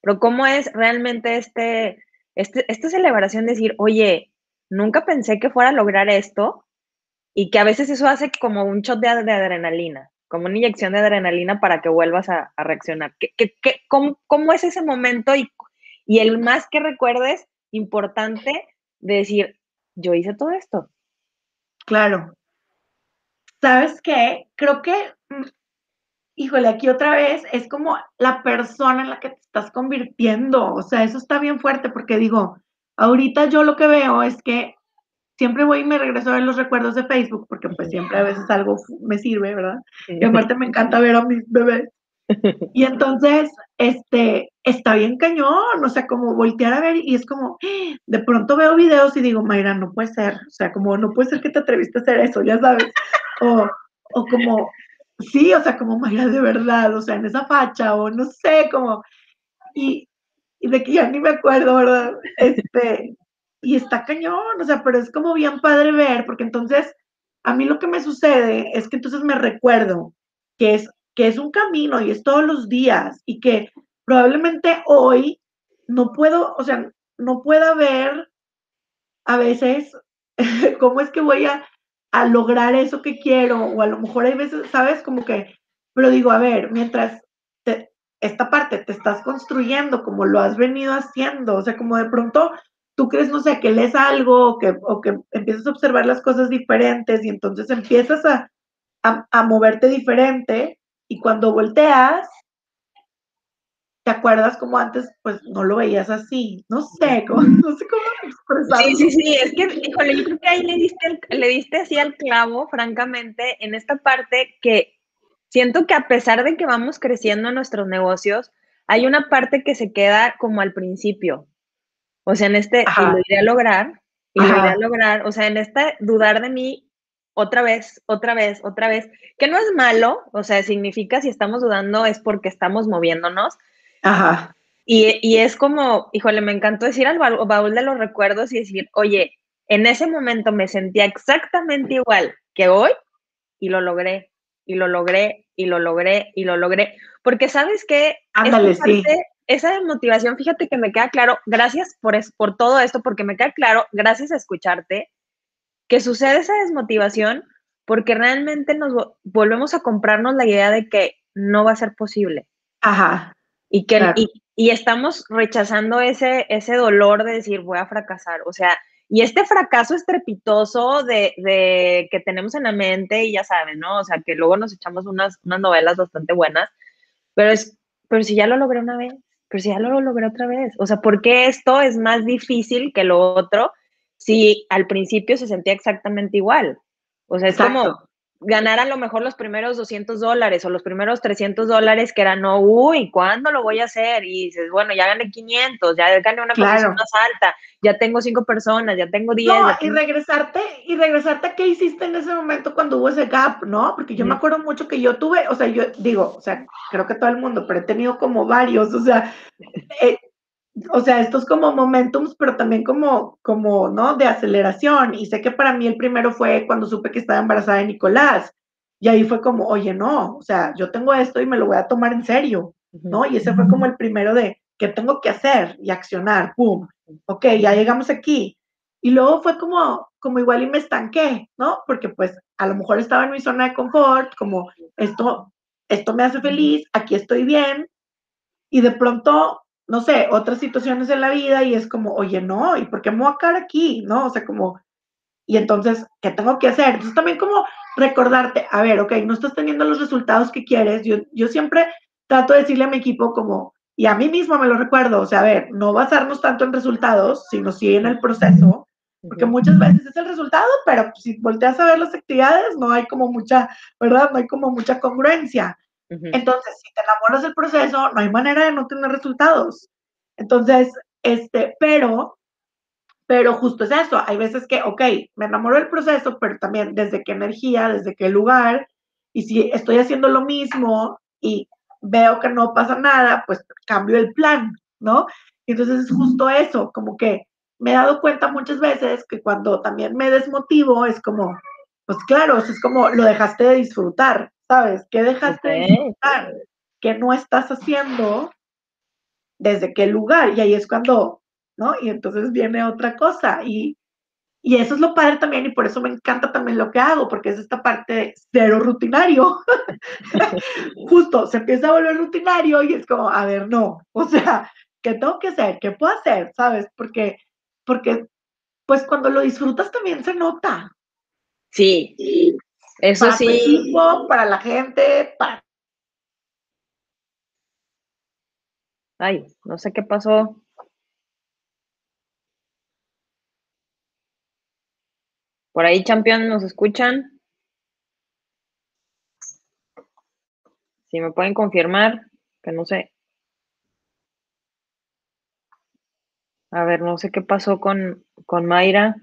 Speaker 1: Pero ¿cómo es realmente este, este, esta celebración de decir, oye, nunca pensé que fuera a lograr esto y que a veces eso hace como un shot de, adrenalina, como una inyección de adrenalina para que vuelvas a, reaccionar. ¿Qué, qué, cómo, cómo, es ese momento y, y el más que recuerdes importante de decir, yo hice todo esto?
Speaker 2: Claro. ¿Sabes qué? Creo que mm, híjole, aquí otra vez es como la persona en la que te estás convirtiendo. O sea, eso está bien fuerte porque digo, ahorita yo lo que veo es que siempre voy y me regreso a ver los recuerdos de Facebook porque pues siempre a veces algo me sirve, ¿verdad? Y aparte me encanta ver a mis bebés. Y entonces, este, está bien cañón, o sea, como voltear a ver y es como, de pronto veo videos y digo, Mayra, no puede ser, o sea, como no puede ser que te atreviste a hacer eso, ya sabes, o, o como, Sí, o sea, como Mayra de verdad, o sea, en esa facha, o no sé, como, y, de que ya ni me acuerdo, ¿verdad? Este, y está cañón, o sea, pero es como bien padre ver, porque entonces, a mí lo que me sucede es que entonces me recuerdo que es, que es un camino y es todos los días, y que probablemente hoy no puedo, o sea, no pueda ver a veces cómo es que voy a a lograr eso que quiero, o a lo mejor hay veces, ¿sabes? Como que, pero digo, a ver, mientras esta parte te estás construyendo como lo has venido haciendo, o sea, como de pronto tú crees, no sé, que lees algo o que, o que empiezas a observar las cosas diferentes y entonces empiezas a, a moverte diferente y cuando volteas, ¿Te acuerdas como antes, pues no lo veías así? No sé, no sé cómo.
Speaker 1: Sí, sí, sí, es que, híjole, yo creo que ahí le diste, le diste así al clavo, francamente, en esta parte que siento que a pesar de que vamos creciendo en nuestros negocios, hay una parte que se queda como al principio. O sea, en este, si lo iré a lograr, y lo iré a lograr. O sea, en esta dudar de mí otra vez, otra vez, otra vez, que no es malo, o sea, significa si estamos dudando es porque estamos moviéndonos.
Speaker 2: Ajá.
Speaker 1: Y, y es como, híjole, me encantó decir al baúl de los recuerdos y decir, oye, en ese momento me sentía exactamente igual que hoy y lo logré, y lo logré, y lo logré, y lo logré. Porque sabes que
Speaker 2: sí.
Speaker 1: esa motivación, fíjate que me queda claro, gracias por, por todo esto, porque me queda claro, gracias a escucharte, que sucede esa desmotivación porque realmente nos volvemos a comprarnos la idea de que no va a ser posible.
Speaker 2: Ajá.
Speaker 1: Y que y, estamos rechazando ese, ese dolor de decir voy a fracasar. O sea, y este fracaso estrepitoso de, de, que tenemos en la mente, y ya saben, ¿no? O sea, que luego nos echamos unas, unas novelas bastante buenas, pero es, pero si ya lo logré una vez, pero si ya lo logré otra vez. O sea, ¿por qué esto es más difícil que lo otro si al principio se sentía exactamente igual? O sea, es como ganar a lo mejor los primeros 200 dólares o los primeros 300 dólares que eran, no, uy, ¿cuándo lo voy a hacer? Y dices, bueno, ya gané 500, ya gané una posición más alta, ya tengo cinco personas, ya tengo 10.
Speaker 2: No, y regresarte, y regresarte a qué hiciste en ese momento cuando hubo ese gap, ¿no? Porque yo me acuerdo mucho que yo tuve, o sea, yo digo, o sea, creo que todo el mundo, pero he tenido como varios, o sea, eh, o sea, estos como momentums, pero también como, como, ¿no? De aceleración. Y sé que para mí el primero fue cuando supe que estaba embarazada de Nicolás. Y ahí fue como, oye, no, o sea, yo tengo esto y me lo voy a tomar en serio, ¿no? Y ese fue como el primero de, ¿qué tengo que hacer? Y accionar, ¡pum! Ok, ya llegamos aquí. Y luego fue como, como igual y me estanqué, ¿no? Porque pues a lo mejor estaba en mi zona de confort, como esto, esto me hace feliz, aquí estoy bien. Y de pronto no sé, otras situaciones en la vida y es como, oye, no, ¿y por qué me voy a quedar aquí? ¿No? O sea, como, y entonces, ¿qué tengo que hacer? Entonces también como recordarte, a ver, ok, no estás teniendo los resultados que quieres. Yo, yo siempre trato de decirle a mi equipo como, y a mí mismo me lo recuerdo, o sea, a ver, no basarnos tanto en resultados, sino sí en el proceso, porque muchas veces es el resultado, pero si volteas a ver las actividades, no hay como mucha, ¿verdad? No hay como mucha congruencia. Entonces, si te enamoras del proceso, no hay manera de no tener resultados. Entonces, este, pero, pero justo es eso. Hay veces que, ok, me enamoro del proceso, pero también desde qué energía, desde qué lugar. Y si estoy haciendo lo mismo y veo que no pasa nada, pues cambio el plan, ¿no? entonces es justo eso, como que me he dado cuenta muchas veces que cuando también me desmotivo es como, pues claro, es como lo dejaste de disfrutar, ¿sabes? ¿Qué dejaste de disfrutar? ¿Qué no estás haciendo? ¿Desde qué lugar? Y ahí es cuando, ¿no? Y entonces viene otra cosa. Y, y eso es lo padre también, y por eso me encanta también lo que hago, porque es esta parte de cero rutinario. Justo, se empieza a volver rutinario y es como, a ver, no, o sea, ¿qué tengo que hacer? ¿Qué puedo hacer? ¿Sabes? Porque, porque, pues cuando lo disfrutas también se nota.
Speaker 1: Sí, eso
Speaker 2: para
Speaker 1: sí.
Speaker 2: para la gente, para...
Speaker 1: Ay, no sé qué pasó. Por ahí, champion, ¿nos escuchan? Si me pueden confirmar, que no sé. A ver, no sé qué pasó con, con Mayra.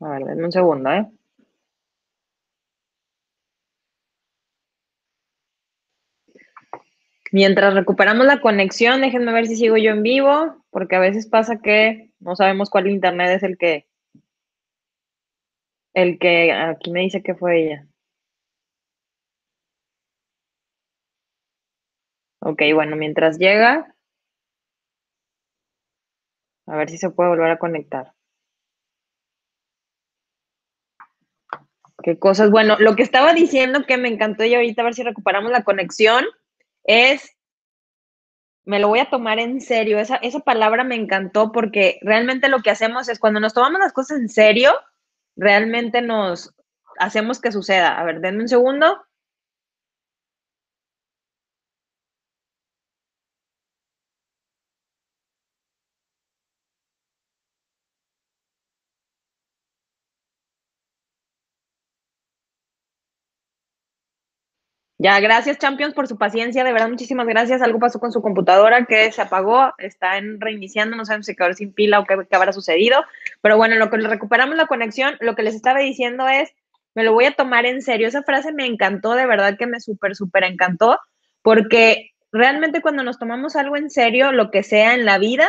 Speaker 1: A ver, denme un segundo, ¿eh? Mientras recuperamos la conexión, déjenme ver si sigo yo en vivo, porque a veces pasa que no sabemos cuál internet es el que, el que aquí me dice que fue ella. Ok, bueno, mientras llega, a ver si se puede volver a conectar. Qué cosas. Bueno, lo que estaba diciendo que me encantó y ahorita a ver si recuperamos la conexión es, me lo voy a tomar en serio. Esa, esa palabra me encantó porque realmente lo que hacemos es cuando nos tomamos las cosas en serio, realmente nos hacemos que suceda. A ver, denme un segundo. Ya, gracias Champions por su paciencia, de verdad muchísimas gracias. Algo pasó con su computadora que se apagó, está reiniciando, no sabemos si quedó sin pila o qué, habrá sucedido, pero bueno, lo que recuperamos la conexión, lo que les estaba diciendo es, me lo voy a tomar en serio. Esa frase me encantó, de verdad que me súper, súper encantó, porque realmente cuando nos tomamos algo en serio, lo que sea en la vida,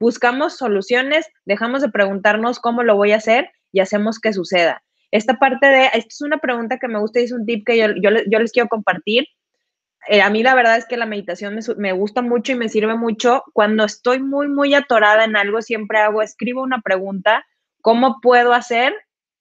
Speaker 1: buscamos soluciones, dejamos de preguntarnos cómo lo voy a hacer y hacemos que suceda. Esta parte de, esta es una pregunta que me gusta y es un tip que yo, yo, les quiero compartir. Eh, a mí la verdad es que la meditación me, me, gusta mucho y me sirve mucho. Cuando estoy muy, muy atorada en algo, siempre hago, escribo una pregunta, ¿cómo puedo hacer?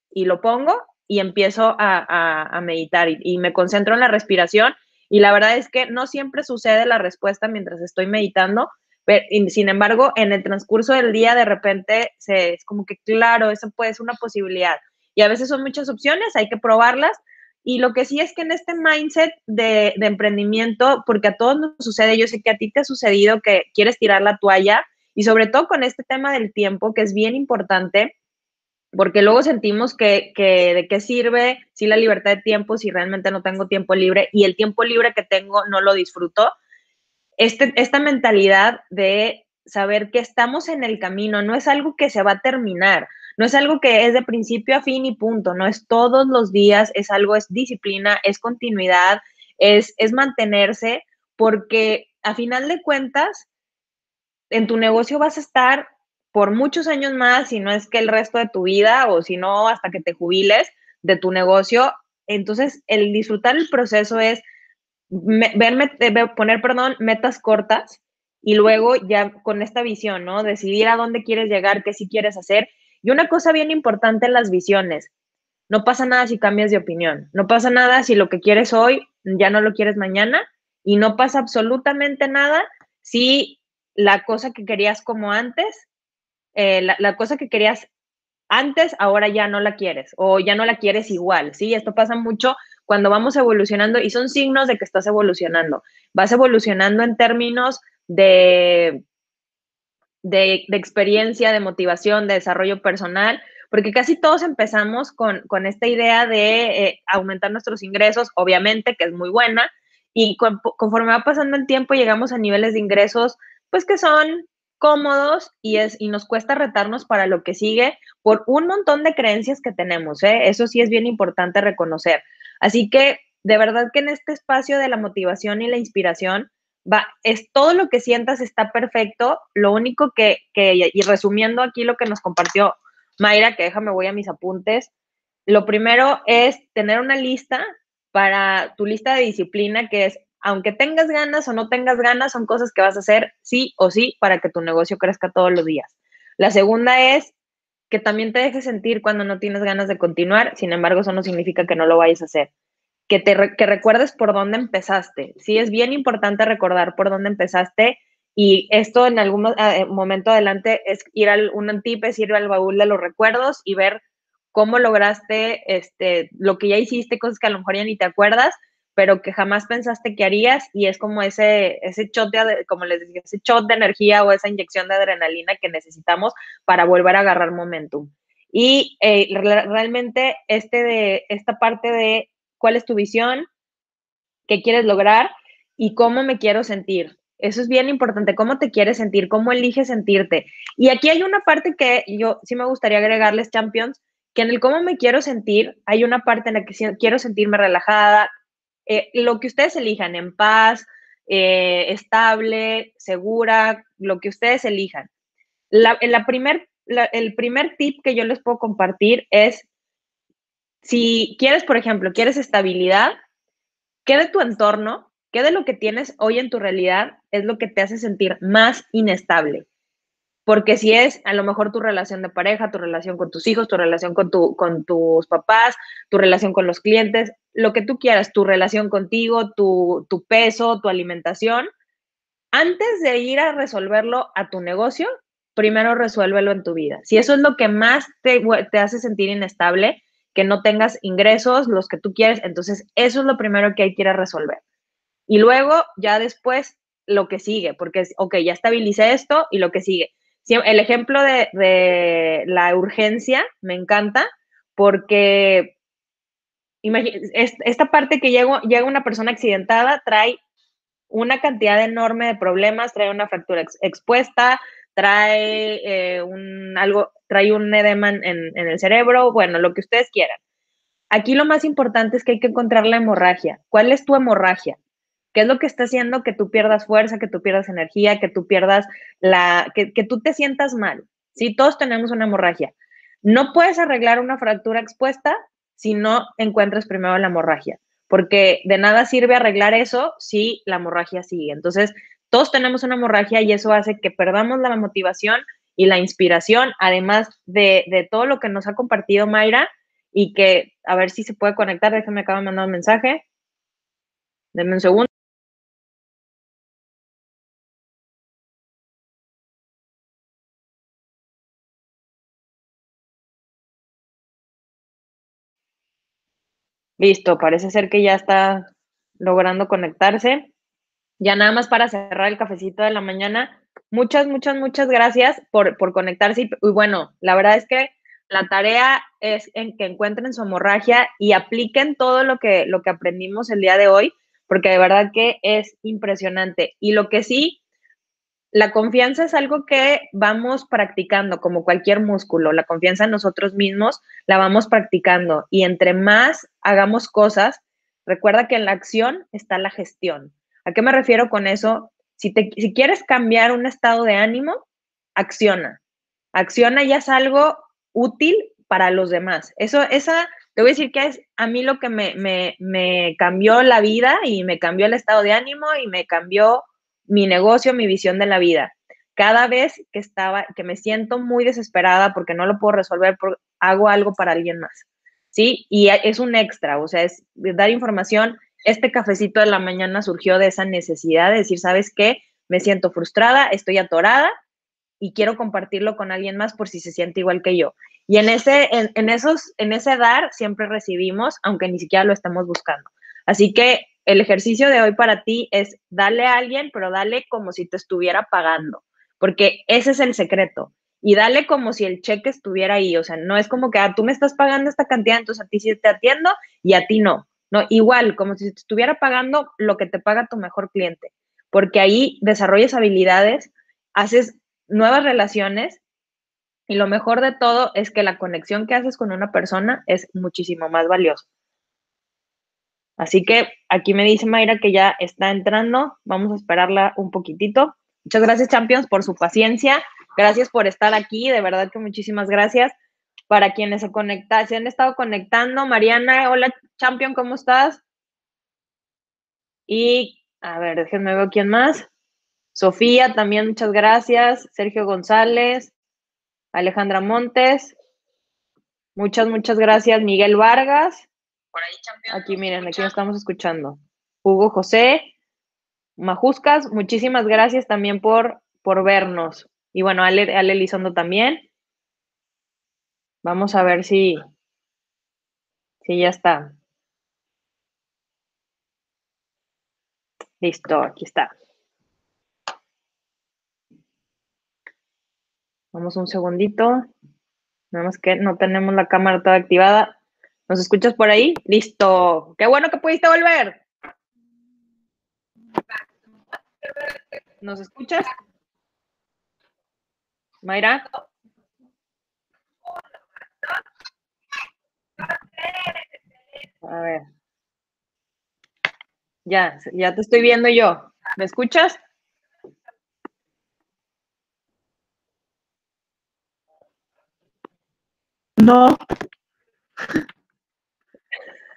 Speaker 1: Y lo pongo y empiezo a, a, meditar y, me concentro en la respiración. Y la verdad es que no siempre sucede la respuesta mientras estoy meditando, pero, sin embargo, en el transcurso del día de repente se, es como que, claro, eso puede ser una posibilidad y a veces son muchas opciones, hay que probarlas. Y lo que sí es que en este mindset de, emprendimiento, porque a todos nos sucede, yo sé que a ti te ha sucedido que quieres tirar la toalla y sobre todo con este tema del tiempo, que es bien importante, porque luego sentimos que, que, de qué sirve si la libertad de tiempo si realmente no tengo tiempo libre y el tiempo libre que tengo no lo disfruto. Este, esta mentalidad de saber que estamos en el camino no es algo que se va a terminar. No es algo que es de principio a fin y punto, no es todos los días, es algo, es disciplina, es continuidad, es, es mantenerse, porque a final de cuentas, en tu negocio vas a estar por muchos años más, si no es que el resto de tu vida o si no hasta que te jubiles de tu negocio. Entonces, el disfrutar el proceso es verme, eh, poner, perdón, metas cortas y luego ya con esta visión, ¿no? Decidir a dónde quieres llegar, qué sí quieres hacer y una cosa bien importante en las visiones, no pasa nada si cambias de opinión, no pasa nada si lo que quieres hoy ya no lo quieres mañana y no pasa absolutamente nada si la cosa que querías como antes, eh, la, cosa que querías antes, ahora ya no la quieres o ya no la quieres igual, ¿sí? Esto pasa mucho cuando vamos evolucionando y son signos de que estás evolucionando. Vas evolucionando en términos de de, experiencia, de motivación, de desarrollo personal, porque casi todos empezamos con, esta idea de eh, aumentar nuestros ingresos, obviamente, que es muy buena, y conforme va pasando el tiempo llegamos a niveles de ingresos, pues que son cómodos y, es, y nos cuesta retarnos para lo que sigue por un montón de creencias que tenemos, ¿eh? eso sí es bien importante reconocer. Así que de verdad que en este espacio de la motivación y la inspiración, va, es todo lo que sientas está perfecto. Lo único que, que, y resumiendo aquí lo que nos compartió Mayra, que déjame voy a mis apuntes. Lo primero es tener una lista para tu lista de disciplina, que es, aunque tengas ganas o no tengas ganas, son cosas que vas a hacer sí o sí para que tu negocio crezca todos los días. La segunda es que también te dejes sentir cuando no tienes ganas de continuar, sin embargo, eso no significa que no lo vayas a hacer que, te, que recuerdes por dónde empezaste. Sí, es bien importante recordar por dónde empezaste y esto en algún eh, momento adelante es ir al un tip, es ir al baúl de los recuerdos y ver cómo lograste este, lo que ya hiciste, cosas que a lo mejor ya ni te acuerdas, pero que jamás pensaste que harías y es como ese, ese shot de, como les decía, ese shot de energía o esa inyección de adrenalina que necesitamos para volver a agarrar momentum. Y eh, realmente este de, esta parte de cuál es tu visión, qué quieres lograr y cómo me quiero sentir. Eso es bien importante, cómo te quieres sentir, cómo eliges sentirte. Y aquí hay una parte que yo sí me gustaría agregarles, Champions, que en el cómo me quiero sentir, hay una parte en la que quiero sentirme relajada, eh, lo que ustedes elijan, en paz, eh, estable, segura, lo que ustedes elijan. La, la el primer tip que yo les puedo compartir es si quieres, por ejemplo, quieres estabilidad, ¿qué de tu entorno, qué de lo que tienes hoy en tu realidad es lo que te hace sentir más inestable? Porque si es a lo mejor tu relación de pareja, tu relación con tus hijos, tu relación con, tu, con tus papás, tu relación con los clientes, lo que tú quieras, tu relación contigo, tu, tu peso, tu alimentación, antes de ir a resolverlo a tu negocio, primero resuélvelo en tu vida. Si eso es lo que más te, te hace sentir inestable, que no tengas ingresos, los que tú quieres. Entonces, eso es lo primero que hay que resolver. Y luego, ya después, lo que sigue, porque es, ok, ya estabilicé esto y lo que sigue. El ejemplo de, la urgencia me encanta porque esta parte que llega, llega una persona accidentada trae una cantidad enorme de problemas, trae una fractura expuesta, trae eh, un algo, trae un edema en, en, el cerebro, bueno, lo que ustedes quieran. Aquí lo más importante es que hay que encontrar la hemorragia. ¿Cuál es tu hemorragia? ¿Qué es lo que está haciendo que tú pierdas fuerza, que tú pierdas energía, que tú pierdas la, que, que tú te sientas mal? Sí, todos tenemos una hemorragia. No puedes arreglar una fractura expuesta si no encuentras primero la hemorragia, porque de nada sirve arreglar eso si la hemorragia sigue. Entonces, todos tenemos una hemorragia y eso hace que perdamos la motivación y la inspiración, además de, todo lo que nos ha compartido Mayra y que, a ver si se puede conectar, déjame de mandar un mensaje. Denme un segundo. Listo, parece ser que ya está logrando conectarse. Ya nada más para cerrar el cafecito de la mañana. Muchas, muchas, muchas gracias por, conectarse. Y, bueno, la verdad es que la tarea es en que encuentren su hemorragia y apliquen todo lo que, lo que aprendimos el día de hoy, porque de verdad que es impresionante. Y lo que sí, la confianza es algo que vamos practicando, como cualquier músculo. La confianza en nosotros mismos la vamos practicando. Y entre más hagamos cosas, recuerda que en la acción está la gestión. ¿A qué me refiero con eso? Si, te, si quieres cambiar un estado de ánimo, acciona. Acciona y es algo útil para los demás. Eso, esa, te voy a decir que es a mí lo que me, me, me cambió la vida y me cambió el estado de ánimo y me cambió mi negocio, mi visión de la vida. Cada vez que estaba, que me siento muy desesperada porque no lo puedo resolver, hago algo para alguien más. ¿Sí? Y es un extra, o sea, es dar información. Este cafecito de la mañana surgió de esa necesidad de decir, ¿sabes qué? Me siento frustrada, estoy atorada y quiero compartirlo con alguien más por si se siente igual que yo. Y en ese, en, esos, en ese dar siempre recibimos, aunque ni siquiera lo estamos buscando. Así que el ejercicio de hoy para ti es darle a alguien, pero dale como si te estuviera pagando, porque ese es el secreto. Y dale como si el cheque estuviera ahí, o sea, no es como que ah, tú me estás pagando esta cantidad, entonces a ti sí te atiendo y a ti no. No, igual, como si te estuviera pagando lo que te paga tu mejor cliente, porque ahí desarrollas habilidades, haces nuevas relaciones y lo mejor de todo es que la conexión que haces con una persona es muchísimo más valiosa. Así que aquí me dice Mayra que ya está entrando. Vamos a esperarla un poquitito. Muchas gracias, Champions, por su paciencia. Gracias por estar aquí. De verdad que muchísimas gracias. Para quienes se conectan, se han estado conectando. Mariana, hola, Champion, ¿cómo estás? Y, a ver, déjenme ver quién más. Sofía, también muchas gracias. Sergio González, Alejandra Montes. Muchas, muchas gracias. Miguel Vargas. Aquí miren, aquí estamos escuchando. Hugo José, Majuscas, muchísimas gracias también por, por vernos. Y bueno, Ale, Ale Elizondo también. Vamos a ver si, si ya está. Listo, aquí está. Vamos un segundito. Nada más que no tenemos la cámara toda activada. ¿Nos escuchas por ahí? Listo. Qué bueno que pudiste volver. ¿Nos escuchas? Mayra. A ver. Ya, ya te estoy viendo yo. ¿Me escuchas?
Speaker 2: No.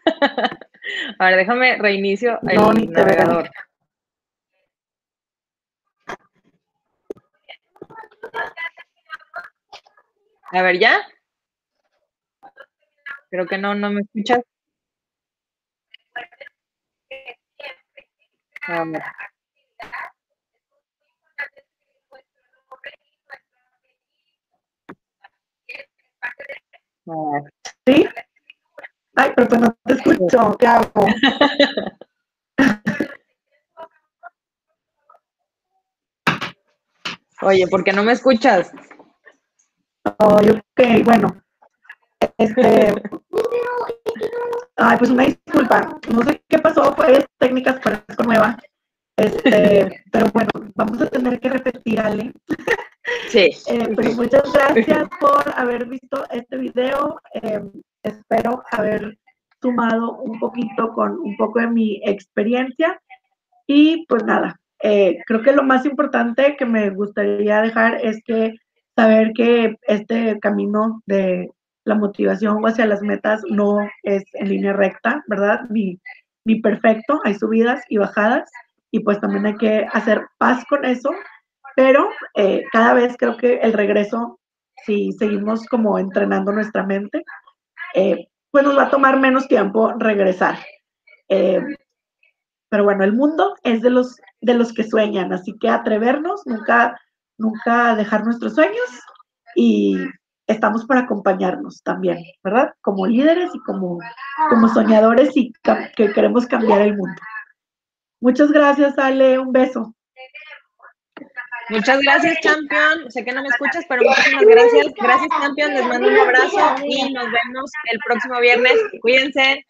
Speaker 1: A ver, déjame reinicio el navegador. A ver, ¿ya? Creo que no, no me escuchas. A ver.
Speaker 2: ¿Sí? Ay, pero pues no te escucho, ¿qué hago?
Speaker 1: Oye, ¿por qué no me escuchas?
Speaker 2: Oye, ok, bueno. Este, Ay, pues una disculpa. No sé qué pasó, fue técnicas para esto nueva. Este, pero bueno, vamos a tener que repetir, Ale.
Speaker 1: Sí.
Speaker 2: Eh, pues muchas gracias por haber visto este video. Eh, espero haber sumado un poquito con un poco de mi experiencia. Y pues nada, eh, creo que lo más importante que me gustaría dejar es que saber que este camino de la motivación hacia las metas no es en línea recta, ¿verdad? Ni, ni perfecto, hay subidas y bajadas y pues también hay que hacer paz con eso, pero eh, cada vez creo que el regreso, si seguimos como entrenando nuestra mente, eh, pues nos va a tomar menos tiempo regresar. Eh, pero bueno, el mundo es de los, de los que sueñan, así que atrevernos, nunca, nunca dejar nuestros sueños y estamos para acompañarnos también, ¿verdad? Como líderes y como, como soñadores y que queremos cambiar el mundo. Muchas gracias, Ale. Un beso.
Speaker 1: Muchas gracias, Champion. Sé que no me escuchas, pero muchísimas gracias. Gracias, Champion. Les mando un abrazo y nos vemos el próximo viernes. Cuídense.